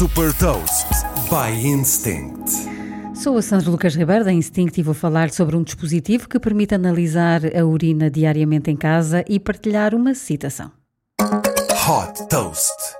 Super Toast by Instinct. Sou a Sandra Lucas Ribeiro da Instinct e vou falar sobre um dispositivo que permite analisar a urina diariamente em casa e partilhar uma citação. Hot Toast.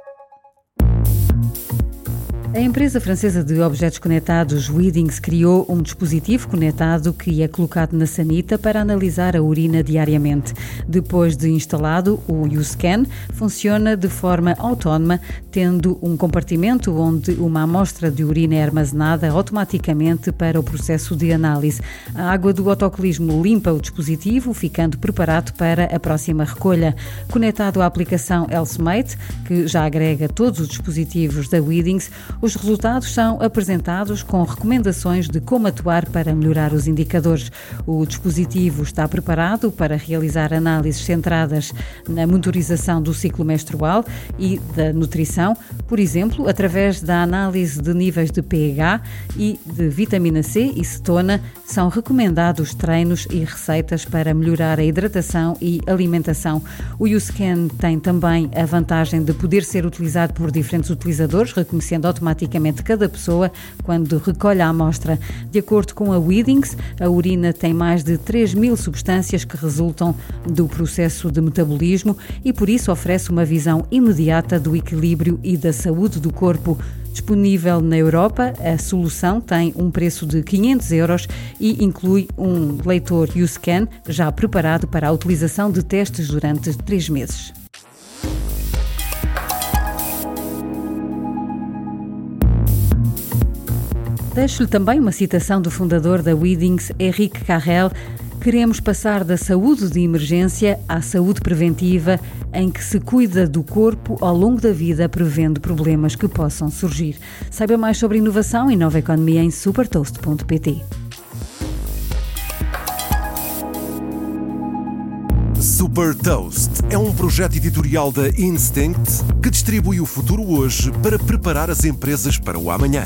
A empresa francesa de objetos conectados Weedings criou um dispositivo conectado que é colocado na sanita para analisar a urina diariamente. Depois de instalado, o YouScan funciona de forma autónoma, tendo um compartimento onde uma amostra de urina é armazenada automaticamente para o processo de análise. A água do autocolismo limpa o dispositivo, ficando preparado para a próxima recolha. Conectado à aplicação HealthMate, que já agrega todos os dispositivos da Weedings, os resultados são apresentados com recomendações de como atuar para melhorar os indicadores. O dispositivo está preparado para realizar análises centradas na monitorização do ciclo menstrual e da nutrição, por exemplo, através da análise de níveis de pH e de vitamina C e cetona, são recomendados treinos e receitas para melhorar a hidratação e alimentação. O YouScan tem também a vantagem de poder ser utilizado por diferentes utilizadores, reconhecendo automaticamente automaticamente cada pessoa quando recolhe a amostra. De acordo com a Weedings, a urina tem mais de 3 mil substâncias que resultam do processo de metabolismo e por isso oferece uma visão imediata do equilíbrio e da saúde do corpo. Disponível na Europa, a solução tem um preço de 500 euros e inclui um leitor YouScan já preparado para a utilização de testes durante três meses. Deixo-lhe também uma citação do fundador da Weedings, Henrique Carrel. Queremos passar da saúde de emergência à saúde preventiva, em que se cuida do corpo ao longo da vida, prevendo problemas que possam surgir. Saiba mais sobre inovação e nova economia em supertoast.pt. Super Toast é um projeto editorial da Instinct que distribui o futuro hoje para preparar as empresas para o amanhã.